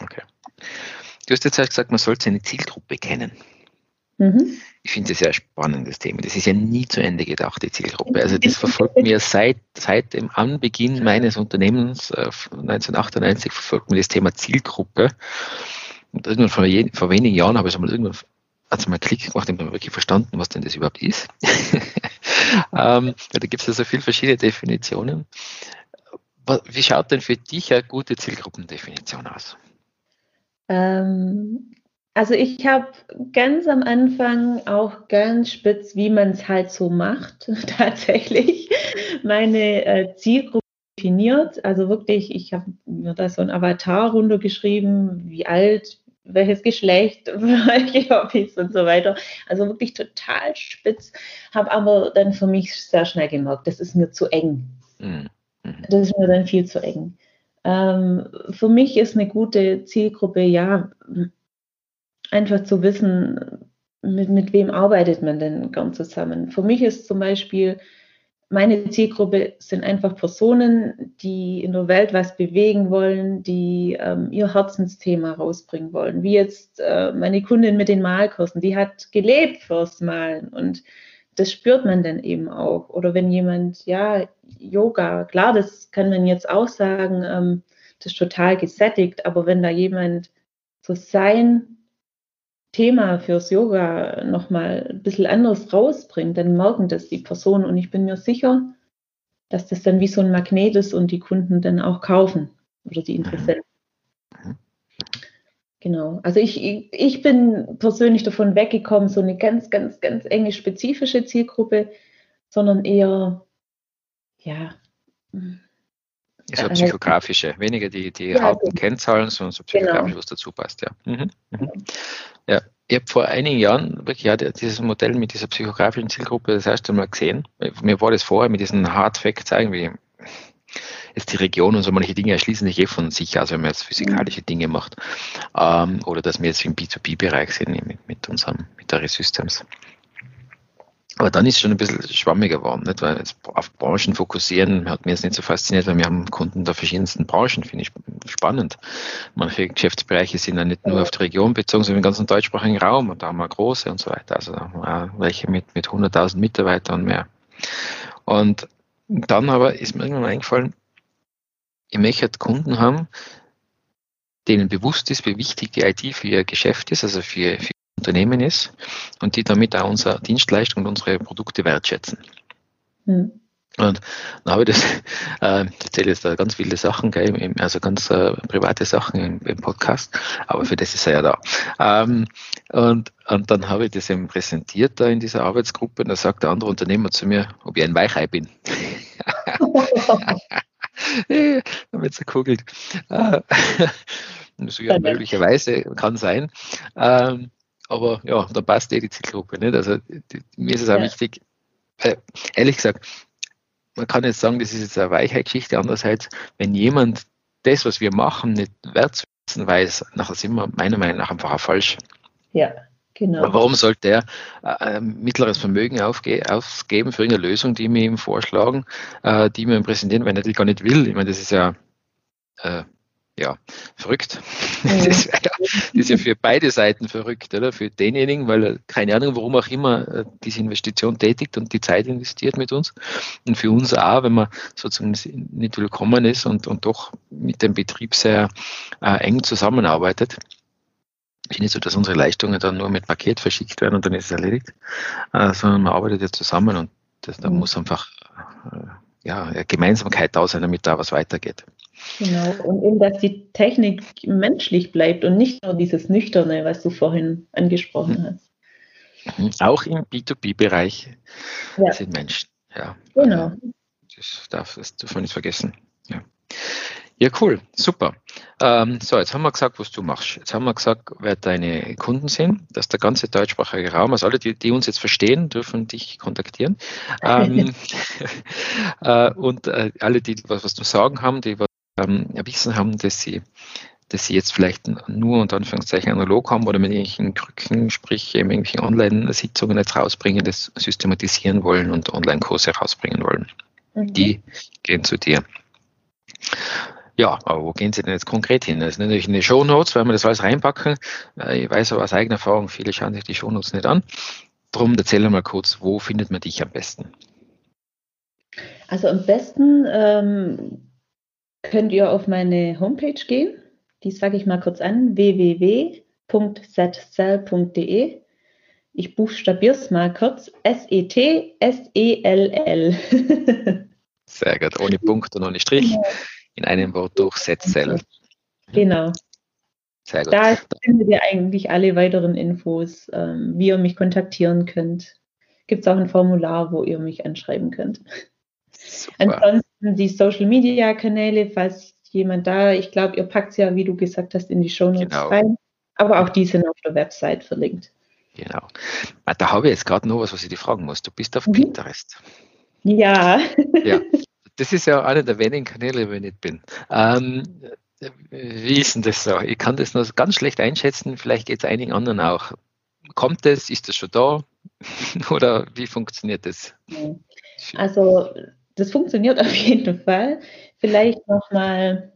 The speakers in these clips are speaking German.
Okay. Du hast jetzt gesagt, man sollte seine Zielgruppe kennen. Mhm. Ich finde das ja ein spannendes Thema. Das ist ja nie zu Ende gedacht, die Zielgruppe. Also das verfolgt mir seit, seit dem Anbeginn meines Unternehmens äh, 1998 verfolgt mir das Thema Zielgruppe. Und irgendwann vor, je, vor wenigen Jahren habe ich es mal irgendwann also mal Klick gemacht und habe wirklich verstanden, was denn das überhaupt ist. ähm, da gibt es ja so viele verschiedene Definitionen. Wie schaut denn für dich eine gute Zielgruppendefinition aus? Ähm, also ich habe ganz am Anfang auch ganz spitz, wie man es halt so macht, tatsächlich meine äh, Zielgruppe definiert. Also wirklich, ich habe mir da so ein Avatar runtergeschrieben, wie alt, welches Geschlecht, welche Hobbys und so weiter. Also wirklich total spitz, habe aber dann für mich sehr schnell gemerkt, das ist mir zu eng. Mhm. Das ist mir dann viel zu eng. Ähm, für mich ist eine gute Zielgruppe, ja, einfach zu wissen, mit, mit wem arbeitet man denn gern zusammen. Für mich ist zum Beispiel, meine Zielgruppe sind einfach Personen, die in der Welt was bewegen wollen, die ähm, ihr Herzensthema rausbringen wollen. Wie jetzt äh, meine Kundin mit den Malkursen, die hat gelebt fürs Malen und das spürt man dann eben auch. Oder wenn jemand, ja, Yoga, klar, das kann man jetzt auch sagen, ähm, das ist total gesättigt, aber wenn da jemand so sein Thema fürs Yoga nochmal ein bisschen anders rausbringt, dann merken das die Personen und ich bin mir sicher, dass das dann wie so ein Magnet ist und die Kunden dann auch kaufen oder die Interessenten. Genau. Also ich, ich bin persönlich davon weggekommen, so eine ganz, ganz, ganz enge spezifische Zielgruppe, sondern eher, ja. So äh, psychografische, weniger die, die ja, harten genau. Kennzahlen, sondern so psychografisch, genau. was dazu passt, ja. Mhm. Mhm. Ja, ich habe vor einigen Jahren wirklich ja, dieses Modell mit dieser psychografischen Zielgruppe das erste Mal gesehen. Mir war das vorher mit diesen Hard Facts irgendwie jetzt die Region und so manche Dinge erschließen sich eh von sich, also wenn man jetzt physikalische Dinge macht. Ähm, oder dass wir jetzt im B2B-Bereich sind mit, mit unserem, mit der Resystems. Aber dann ist es schon ein bisschen schwammiger geworden, nicht? weil jetzt auf Branchen fokussieren hat mir jetzt nicht so fasziniert, weil wir haben Kunden der verschiedensten Branchen, finde ich spannend. Manche Geschäftsbereiche sind ja nicht nur auf die Region bezogen, sondern im ganzen deutschsprachigen Raum und da haben wir große und so weiter. Also welche mit, mit 100.000 Mitarbeitern und mehr. Und dann aber ist mir irgendwann eingefallen, ich möchte Kunden haben, denen bewusst ist, wie wichtig die IT für ihr Geschäft ist, also für, für Unternehmen ist und die damit auch unsere Dienstleistung und unsere Produkte wertschätzen. Mhm. Und dann habe ich das, äh, ich erzähle jetzt da ganz viele Sachen, gell, also ganz äh, private Sachen im, im, Podcast, aber für das ist er ja da. Ähm, und, und dann habe ich das eben präsentiert da in dieser Arbeitsgruppe und da sagt der andere Unternehmer zu mir, ob ich ein Weichei bin. damit zerkugelt. Äh, so, ja, möglicherweise kann sein. Ähm, aber ja, da passt eh die Zielgruppe nicht. Also die, mir ist es auch ja. wichtig, äh, ehrlich gesagt, man kann jetzt sagen, das ist jetzt eine Weichheitsgeschichte. Andererseits, wenn jemand das, was wir machen, nicht wertzuschätzen weiß, nachher sind wir meiner Meinung nach einfach auch falsch. Ja. Genau. Warum sollte er äh, mittleres Vermögen ausgeben für irgendeine Lösung, die wir ihm vorschlagen, äh, die wir ihm präsentieren, weil er natürlich gar nicht will? Ich meine, das ist ja äh, ja, verrückt. Mhm. Das, ja, das, ist ja für beide Seiten verrückt, oder? Für denjenigen, weil er, keine Ahnung, warum auch immer, äh, diese Investition tätigt und die Zeit investiert mit uns. Und für uns auch, wenn man sozusagen nicht willkommen ist und, und doch mit dem Betrieb sehr äh, eng zusammenarbeitet. Ist nicht so, dass unsere Leistungen dann nur mit Paket verschickt werden und dann ist es erledigt, äh, sondern man arbeitet ja zusammen und das, da mhm. muss einfach äh, ja, Gemeinsamkeit da sein, damit da was weitergeht. Genau, und eben, dass die Technik menschlich bleibt und nicht nur dieses Nüchterne, was du vorhin angesprochen mhm. hast. Mhm. Auch im B2B-Bereich ja. sind Menschen. Ja. Genau. Das darf das davon nicht vergessen. Ja. Ja, cool, super. Ähm, so, jetzt haben wir gesagt, was du machst. Jetzt haben wir gesagt, wer deine Kunden sind, dass der ganze deutschsprachige Raum, also alle, die, die uns jetzt verstehen, dürfen dich kontaktieren. Ähm, äh, und äh, alle, die was, was zu sagen haben, die was, ähm, Wissen haben, dass sie dass sie jetzt vielleicht nur unter Anführungszeichen analog haben oder mit irgendwelchen Krücken, sprich eben irgendwelchen Online-Sitzungen jetzt rausbringen, das systematisieren wollen und Online-Kurse rausbringen wollen. Mhm. Die gehen zu dir. Ja, aber wo gehen Sie denn jetzt konkret hin? Das ist natürlich in die Show Notes, weil wir das alles reinpacken. Äh, ich weiß aber aus eigener Erfahrung, viele schauen sich die Show Notes nicht an. Darum erzähl mal kurz, wo findet man dich am besten? Also am besten ähm, könnt ihr auf meine Homepage gehen. Die sage ich mal kurz an: www.setcell.de. Ich buchstabiere es mal kurz: S-E-T-S-E-L-L. Sehr gut, ohne Punkt und ohne Strich. Genau in einem Wort durch Setcell. Genau. Sehr gut. Da findet ihr eigentlich alle weiteren Infos, ähm, wie ihr mich kontaktieren könnt. Gibt es auch ein Formular, wo ihr mich anschreiben könnt. Super. Ansonsten die Social Media Kanäle, falls jemand da, ich glaube, ihr packt es ja, wie du gesagt hast, in die Show Notes genau. rein. Aber auch die sind auf der Website verlinkt. Genau. Da habe ich jetzt gerade noch was, was ich dir fragen muss. Du bist auf mhm. Pinterest. Ja. Ja. das ist ja einer der wenigen Kanäle, wo ich nicht bin. Ähm, wie ist denn das so? Ich kann das noch ganz schlecht einschätzen, vielleicht geht es einigen anderen auch. Kommt es? Ist das schon da? Oder wie funktioniert das? Also, das funktioniert auf jeden Fall. Vielleicht nochmal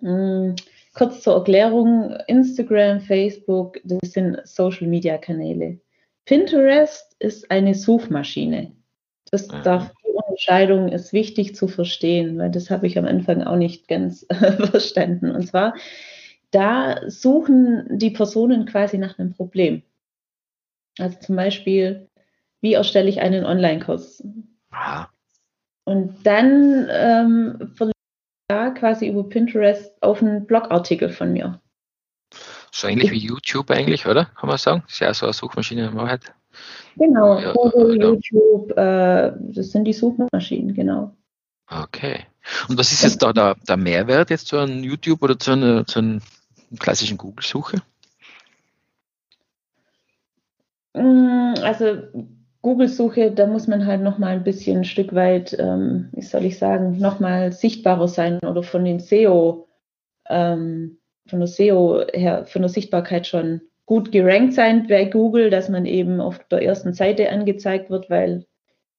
hm, kurz zur Erklärung: Instagram, Facebook, das sind Social Media Kanäle. Pinterest ist eine Suchmaschine. Das darf Unterscheidung ist wichtig zu verstehen, weil das habe ich am Anfang auch nicht ganz verstanden. Und zwar, da suchen die Personen quasi nach einem Problem. Also zum Beispiel, wie erstelle ich einen Online-Kurs? Und dann ähm, verlinke ich da quasi über Pinterest auf einen Blogartikel von mir. So ähnlich wie YouTube eigentlich, oder? Kann man sagen? Das ist ja so eine Suchmaschine in Wahrheit. Genau, ja, Google, ja. YouTube, äh, das sind die Suchmaschinen, genau. Okay. Und was ist jetzt da der, der Mehrwert jetzt zu einem YouTube oder zu einer, zu einer klassischen Google-Suche? Mm, also Google-Suche, da muss man halt nochmal ein bisschen ein Stück weit, ähm, wie soll ich sagen, nochmal sichtbarer sein oder von den SEO, ähm, von der SEO her, von der Sichtbarkeit schon gut gerankt sein bei Google, dass man eben auf der ersten Seite angezeigt wird, weil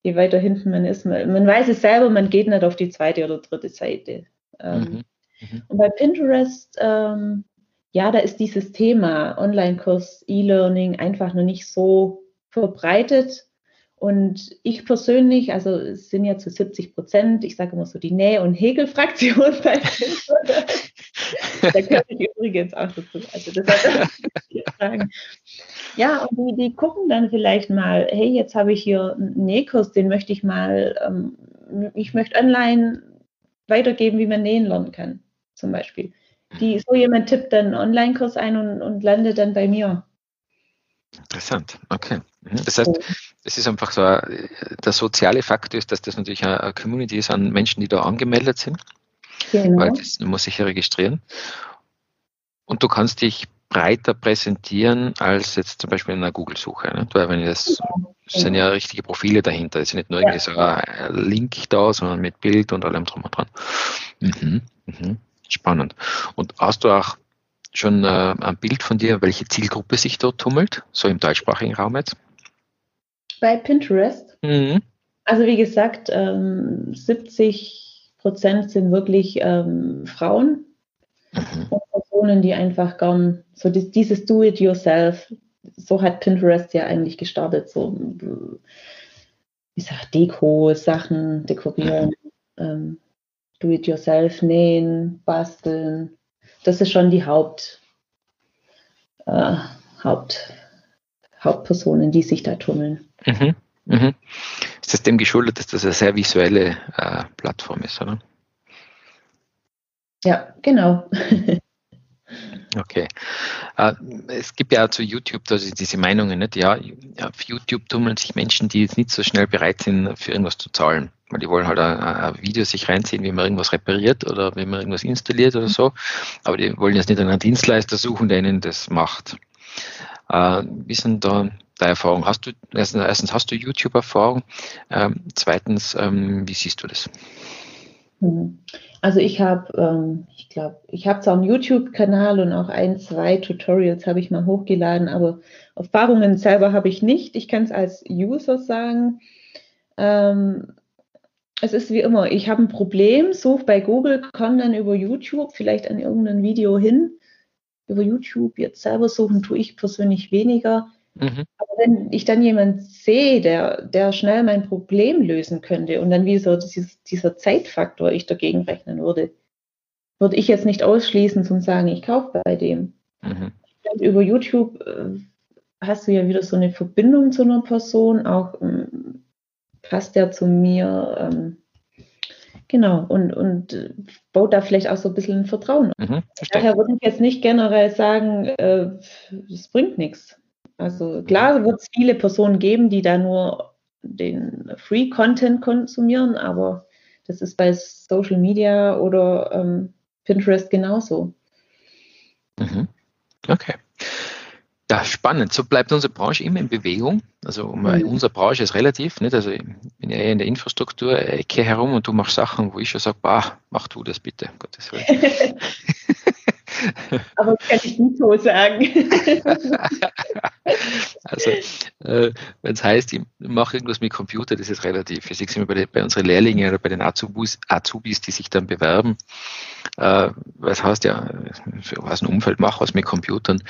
je weiter hinten man ist, man, man weiß es selber, man geht nicht auf die zweite oder dritte Seite. Ähm, mhm. Mhm. Und bei Pinterest, ähm, ja, da ist dieses Thema Online-Kurs, E-Learning einfach noch nicht so verbreitet. Und ich persönlich, also es sind ja zu 70 Prozent, ich sage immer so die Nähe- und Hegel-Fraktion bei Pinterest. Da gehöre ich übrigens auch dazu. Also das sagen. Ja, und die, die gucken dann vielleicht mal, hey, jetzt habe ich hier einen Nähkurs, den möchte ich mal, ähm, ich möchte online weitergeben, wie man nähen lernen kann, zum Beispiel. Die, so jemand tippt dann einen Online-Kurs ein und, und landet dann bei mir. Interessant, okay. Mhm. Das heißt, es ist einfach so, äh, der soziale Faktor ist, dass das natürlich eine Community ist an Menschen, die da angemeldet sind. Genau. Weil das muss sich ja registrieren. Und du kannst dich breiter präsentieren als jetzt zum Beispiel in einer Google-Suche. Ne? Weil wenn das, das sind ja richtige Profile dahinter. Es ist nicht nur irgendwie so ein Link da, sondern mit Bild und allem drum und dran. Mhm, mhm. Spannend. Und hast du auch schon äh, ein Bild von dir, welche Zielgruppe sich dort tummelt, so im deutschsprachigen Raum jetzt? Bei Pinterest? Mhm. Also wie gesagt, ähm, 70 Prozent sind wirklich ähm, Frauen mhm. und Personen, die einfach gern so dieses Do-it-yourself, so hat Pinterest ja eigentlich gestartet, so ich sag Deko, Sachen dekorieren, mhm. ähm, Do-it-yourself, nähen, basteln. Das ist schon die Haupt, äh, Haupt, Hauptpersonen, die sich da tummeln. Mhm. Mhm. Ist das dem geschuldet, dass das eine sehr visuelle äh, Plattform ist, oder? Ja, genau. Okay. Äh, es gibt ja auch zu YouTube also diese Meinungen, nicht? Ja, auf YouTube tummeln sich Menschen, die jetzt nicht so schnell bereit sind, für irgendwas zu zahlen. weil die wollen halt ein, ein, Video sich reinziehen, wie man irgendwas repariert oder wie man irgendwas installiert oder so. Aber die wollen jetzt nicht einen Dienstleister suchen, der ihnen das macht. Äh, wie sind da deine Erfahrungen? Hast du, erstens, erstens hast du YouTube-Erfahrung? Ähm, zweitens, ähm, wie siehst du das? Hm. Also ich habe, ähm, ich glaube, ich habe zwar einen YouTube-Kanal und auch ein, zwei Tutorials habe ich mal hochgeladen, aber Erfahrungen selber habe ich nicht. Ich kann es als User sagen. Ähm, es ist wie immer, ich habe ein Problem, suche bei Google, komme dann über YouTube vielleicht an irgendein Video hin. Über YouTube jetzt selber suchen tue ich persönlich weniger. Mhm. Aber wenn ich dann jemanden sehe, der, der schnell mein Problem lösen könnte und dann wie so dieses, dieser Zeitfaktor ich dagegen rechnen würde, würde ich jetzt nicht ausschließen und sagen, ich kaufe bei dem. Mhm. Über YouTube äh, hast du ja wieder so eine Verbindung zu einer Person, auch ähm, passt der zu mir. Ähm, genau, und, und äh, baut da vielleicht auch so ein bisschen ein Vertrauen. Mhm, Daher würde ich jetzt nicht generell sagen, äh, äh, bringt nichts. Also klar wird es viele Personen geben, die da nur den Free-Content konsumieren, aber das ist bei Social Media oder ähm, Pinterest genauso. Mhm. Okay. Ja, spannend. So bleibt unsere Branche immer in Bewegung. Also mhm. unsere Branche ist relativ, nicht? Also ich bin ja eher in der Infrastruktur-Ecke herum und du machst Sachen, wo ich schon sage, bah, mach du das bitte, Gottes Willen. Aber das kann ich nicht so sagen. also, äh, wenn es heißt, ich mache irgendwas mit Computer, das ist relativ. Ich sehe es immer bei, bei unseren Lehrlingen oder bei den Azubis, Azubis die sich dann bewerben. Äh, was heißt ja, für was ein Umfeld mache, was mit Computern.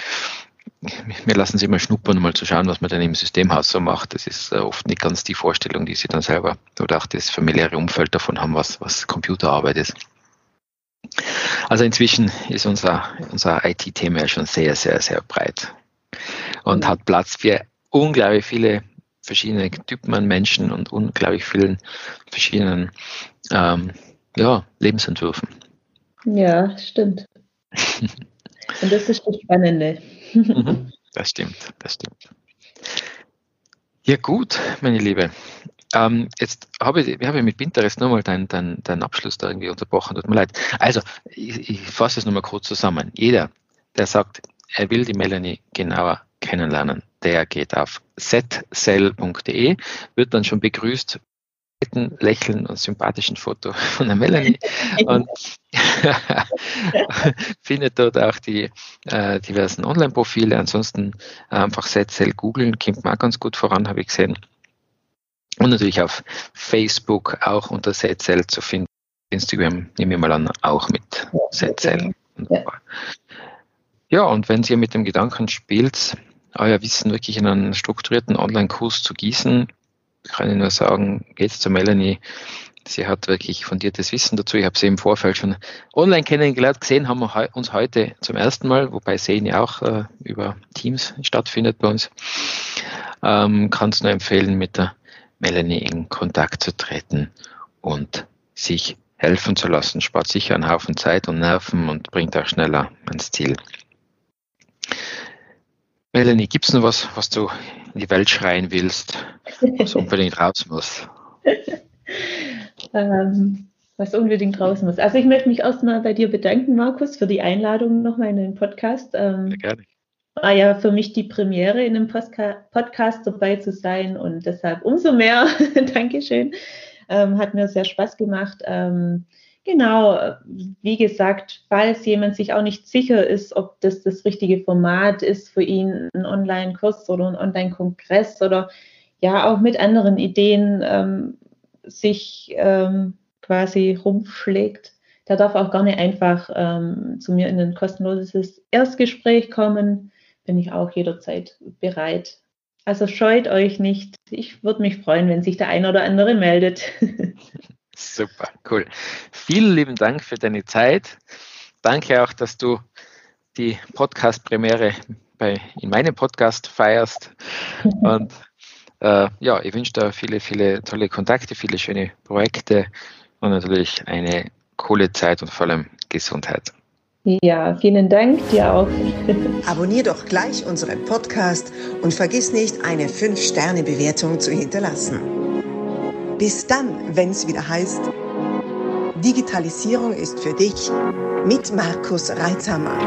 Wir lassen sie mal schnuppern, um mal zu schauen, was man dann im Systemhaus so macht. Das ist äh, oft nicht ganz die Vorstellung, die sie dann selber oder auch das familiäre Umfeld davon haben, was, was Computerarbeit ist. Also inzwischen ist unser, unser IT-Thema ja schon sehr, sehr, sehr breit und hat Platz für unglaublich viele verschiedene Typen an Menschen und unglaublich vielen verschiedenen ähm, ja, Lebensentwürfen. Ja, stimmt. und das ist das Spannende. Mhm. das stimmt, das stimmt. Ja gut, meine Liebe. Ähm, jetzt habe ich, habe ich mit Pinterest nochmal deinen dein, dein Abschluss da irgendwie unterbrochen, tut mir leid. Also, ich, ich fasse es nochmal kurz zusammen. Jeder, der sagt, er will die Melanie genauer kennenlernen, der geht auf setcell.de, wird dann schon begrüßt Lächeln und sympathischen Foto von der Melanie und findet dort auch die äh, diversen Online-Profile. Ansonsten einfach Setcell googeln, kommt man auch ganz gut voran, habe ich gesehen. Und natürlich auf Facebook auch unter Setzel zu finden. Instagram nehme ich mal an, auch mit Setzel. Ja. ja, und wenn ihr mit dem Gedanken spielt, euer Wissen wirklich in einen strukturierten Online-Kurs zu gießen, kann ich nur sagen, geht's zu Melanie. Sie hat wirklich fundiertes Wissen dazu. Ich habe sie im Vorfeld schon online kennengelernt. Gesehen haben wir uns heute zum ersten Mal, wobei Sehen ja auch äh, über Teams stattfindet bei uns. Ähm, kannst nur empfehlen, mit der Melanie in Kontakt zu treten und sich helfen zu lassen. Spart sicher einen Haufen Zeit und Nerven und bringt auch schneller ans Ziel. Melanie, gibt es noch was, was du in die Welt schreien willst, was unbedingt raus muss? ähm, was unbedingt raus muss. Also ich möchte mich erstmal bei dir bedanken, Markus, für die Einladung nochmal in den Podcast. Ähm, Sehr gerne war ja für mich die Premiere in einem Podcast dabei zu sein und deshalb umso mehr Dankeschön. Ähm, hat mir sehr Spaß gemacht. Ähm, genau, wie gesagt, falls jemand sich auch nicht sicher ist, ob das das richtige Format ist für ihn, ein Online-Kurs oder ein Online-Kongress oder ja auch mit anderen Ideen ähm, sich ähm, quasi rumschlägt, der darf auch gerne einfach ähm, zu mir in ein kostenloses Erstgespräch kommen bin ich auch jederzeit bereit. Also scheut euch nicht. Ich würde mich freuen, wenn sich der ein oder andere meldet. Super, cool. Vielen lieben Dank für deine Zeit. Danke auch, dass du die Podcast-Premiere in meinem Podcast feierst. Und äh, ja, ich wünsche dir viele, viele tolle Kontakte, viele schöne Projekte und natürlich eine coole Zeit und vor allem Gesundheit. Ja, vielen Dank dir auch. Abonnier doch gleich unseren Podcast und vergiss nicht, eine 5-Sterne-Bewertung zu hinterlassen. Bis dann, wenn es wieder heißt, Digitalisierung ist für dich mit Markus Reitzhammer.